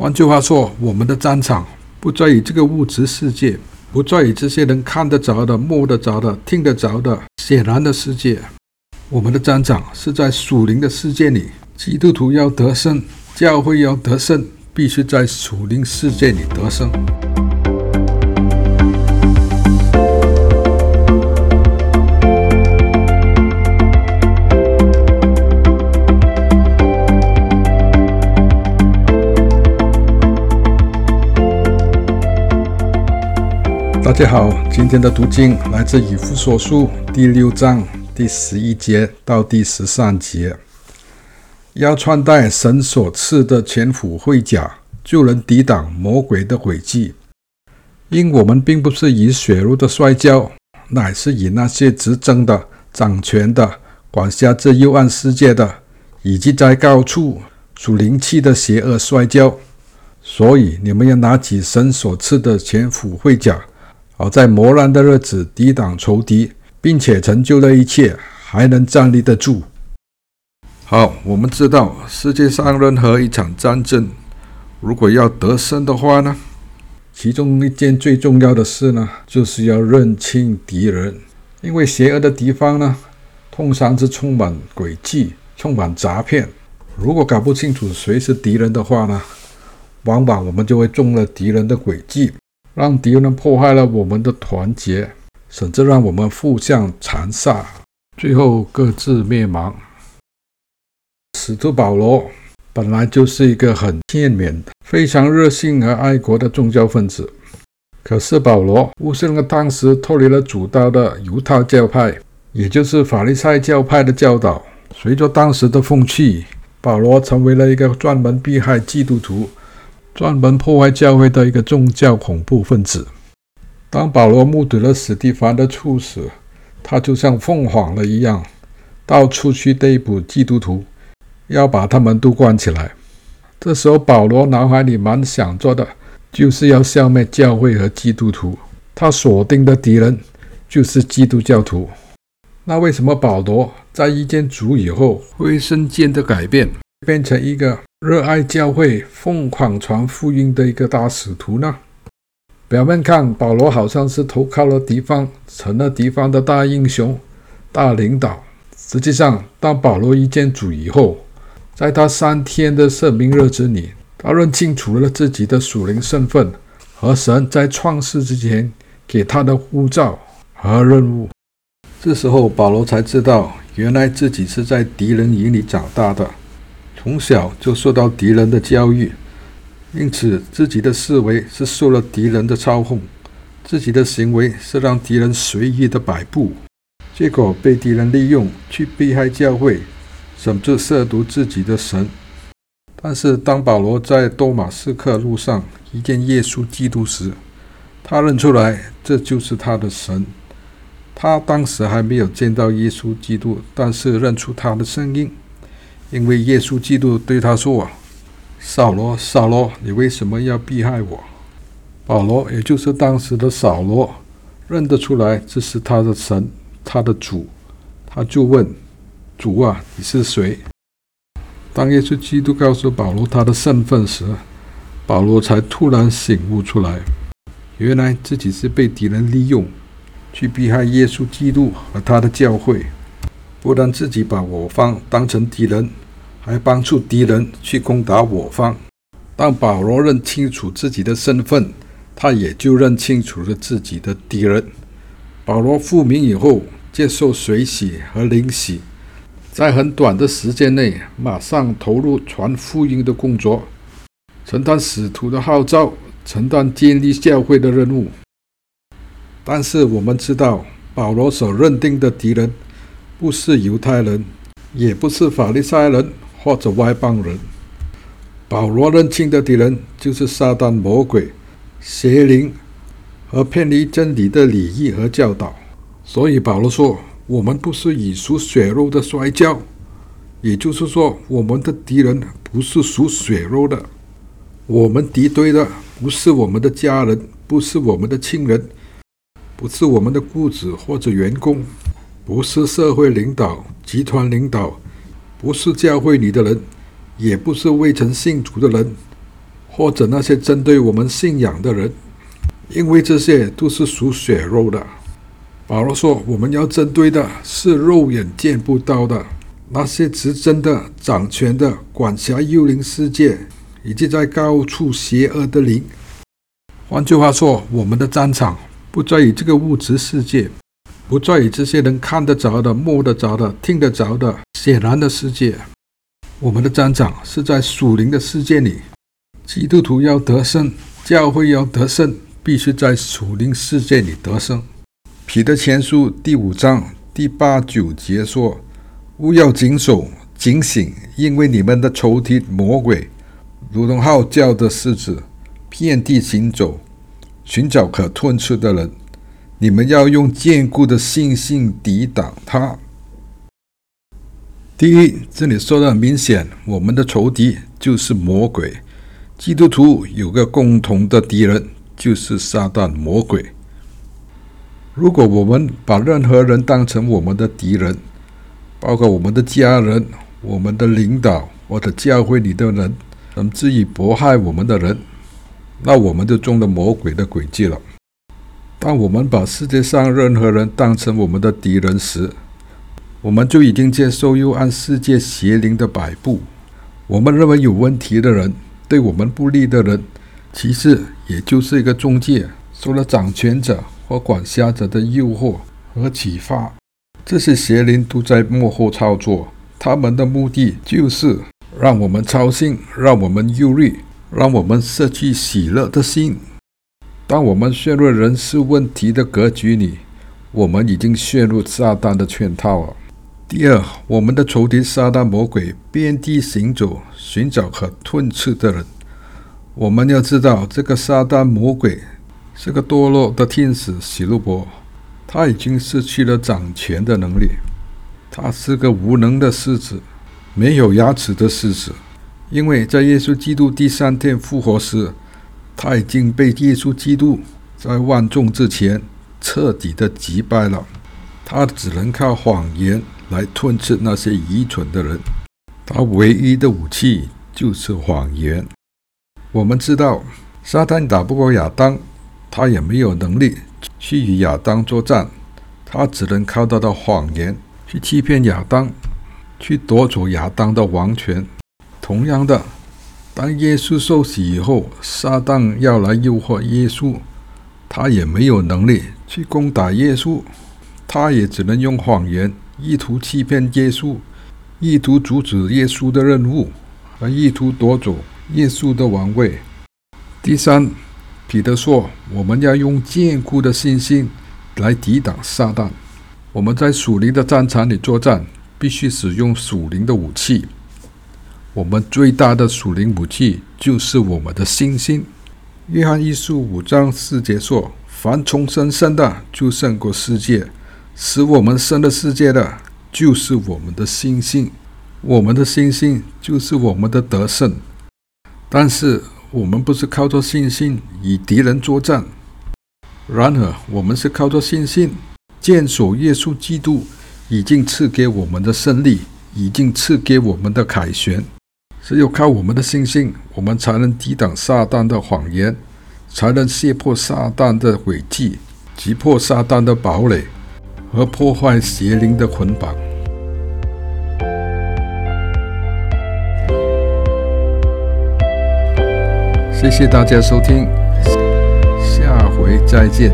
换句话说，我们的战场不在于这个物质世界，不在于这些人看得着的、摸得着的、听得着的显然的世界。我们的战场是在属灵的世界里。基督徒要得胜，教会要得胜，必须在属灵世界里得胜。大家好，今天的读经来自以弗所书第六章第十一节到第十三节。要穿戴神所赐的全副盔甲，就能抵挡魔鬼的诡计。因我们并不是以血肉的摔跤，乃是以那些执政的、掌权的、管辖这幽暗世界的，以及在高处属灵气的邪恶摔跤。所以你们要拿起神所赐的全副盔甲。好在磨难的日子抵挡仇敌，并且成就了一切，还能站立得住。好，我们知道世界上任何一场战争，如果要得胜的话呢，其中一件最重要的事呢，就是要认清敌人，因为邪恶的敌方呢，通常是充满诡计、充满诈骗。如果搞不清楚谁是敌人的话呢，往往我们就会中了敌人的诡计。让敌人破坏了我们的团结，甚至让我们互相残杀，最后各自灭亡。使徒保罗本来就是一个很劝勉、非常热心和爱国的宗教分子，可是保罗误信了当时脱离了主道的犹太教派，也就是法利赛教派的教导。随着当时的风气，保罗成为了一个专门迫害基督徒。专门破坏教会的一个宗教恐怖分子。当保罗目睹了史蒂凡的处死，他就像凤凰了一样，到处去逮捕基督徒，要把他们都关起来。这时候，保罗脑海里蛮想做的，就是要消灭教会和基督徒。他锁定的敌人就是基督教徒。那为什么保罗在遇见主以后，会瞬间的改变，变成一个？热爱教会、疯狂传福音的一个大使徒呢？表面看，保罗好像是投靠了敌方，成了敌方的大英雄、大领导。实际上，当保罗遇见主以后，在他三天的圣明日子里，他认清楚了自己的属灵身份和神在创世之前给他的护照和任务。这时候，保罗才知道，原来自己是在敌人营里长大的。从小就受到敌人的教育，因此自己的思维是受了敌人的操控，自己的行为是让敌人随意的摆布，结果被敌人利用去迫害教会，甚至亵渎自己的神。但是当保罗在多马斯克路上遇见耶稣基督时，他认出来这就是他的神。他当时还没有见到耶稣基督，但是认出他的声音。因为耶稣基督对他说：“扫罗，扫罗，你为什么要迫害我？”保罗，也就是当时的扫罗，认得出来这是他的神，他的主，他就问：“主啊，你是谁？”当耶稣基督告诉保罗他的身份时，保罗才突然醒悟出来，原来自己是被敌人利用，去迫害耶稣基督和他的教会。不但自己把我方当成敌人，还帮助敌人去攻打我方。当保罗认清楚自己的身份，他也就认清楚了自己的敌人。保罗复明以后，接受水洗和灵洗，在很短的时间内，马上投入传福音的工作，承担使徒的号召，承担建立教会的任务。但是我们知道，保罗所认定的敌人。不是犹太人，也不是法利赛人或者外邦人。保罗认清的敌人就是撒旦魔鬼、邪灵和偏离真理的礼仪和教导。所以保罗说：“我们不是以属血肉的摔跤，也就是说，我们的敌人不是属血肉的。我们敌对的不是我们的家人，不是我们的亲人，不是我们的雇主或者员工。”不是社会领导、集团领导，不是教会里的人，也不是未曾信主的人。或者那些针对我们信仰的人，因为这些都是属血肉的。保罗说，我们要针对的是肉眼见不到的那些执政的、掌权的、管辖幽灵世界以及在高处邪恶的灵。换句话说，我们的战场不在于这个物质世界，不在于这些能看得着的、摸得着的、听得着的显然的世界。我们的战场是在属灵的世界里。基督徒要得胜，教会要得胜，必须在属灵世界里得胜。彼得前书第五章第八九节说：“务要谨守、警醒，因为你们的仇敌魔鬼，如同号叫的狮子，遍地行走，寻找可吞吃的人。你们要用坚固的信心抵挡他。”第一，这里说的很明显，我们的仇敌就是魔鬼。基督徒有个共同的敌人，就是撒旦魔鬼。如果我们把任何人当成我们的敌人，包括我们的家人、我们的领导或者教会里的人，甚至于迫害我们的人，那我们就中了魔鬼的诡计了。当我们把世界上任何人当成我们的敌人时，我们就已经接受幽暗世界邪灵的摆布。我们认为有问题的人，对我们不利的人，其实也就是一个中介，受了掌权者或管辖者的诱惑和启发。这些邪灵都在幕后操作，他们的目的就是让我们操心，让我们忧虑，让我们失去喜乐的心。当我们陷入人事问题的格局里，我们已经陷入撒旦的圈套了。第二，我们的仇敌撒旦魔鬼遍地行走，寻找可吞吃的人。我们要知道，这个撒旦魔鬼是个堕落的天使希鲁伯，他已经失去了掌权的能力。他是个无能的狮子，没有牙齿的狮子。因为在耶稣基督第三天复活时，他已经被耶稣基督在万众之前彻底的击败了。他只能靠谎言。来吞吃那些愚蠢的人，他唯一的武器就是谎言。我们知道，撒旦打不过亚当，他也没有能力去与亚当作战，他只能靠他的谎言去欺骗亚当，去夺走亚当的王权。同样的，当耶稣受洗以后，撒旦要来诱惑耶稣，他也没有能力去攻打耶稣，他也只能用谎言。意图欺骗耶稣，意图阻止耶稣的任务，和意图夺走耶稣的王位。第三，彼得说：“我们要用坚固的信心来抵挡撒旦。我们在属灵的战场里作战，必须使用属灵的武器。我们最大的属灵武器就是我们的信心。约翰一书五章四节说：‘凡从神生的，就胜过世界。’”使我们生的世界的，就是我们的信心。我们的信心就是我们的得胜。但是我们不是靠着信心与敌人作战，然而我们是靠着信心坚守耶稣基督已经赐给我们的胜利，已经赐给我们的凯旋。只有靠我们的信心，我们才能抵挡撒旦的谎言，才能卸破撒旦的诡计，击破撒旦的堡垒。和破坏邪灵的捆绑。谢谢大家收听，下回再见。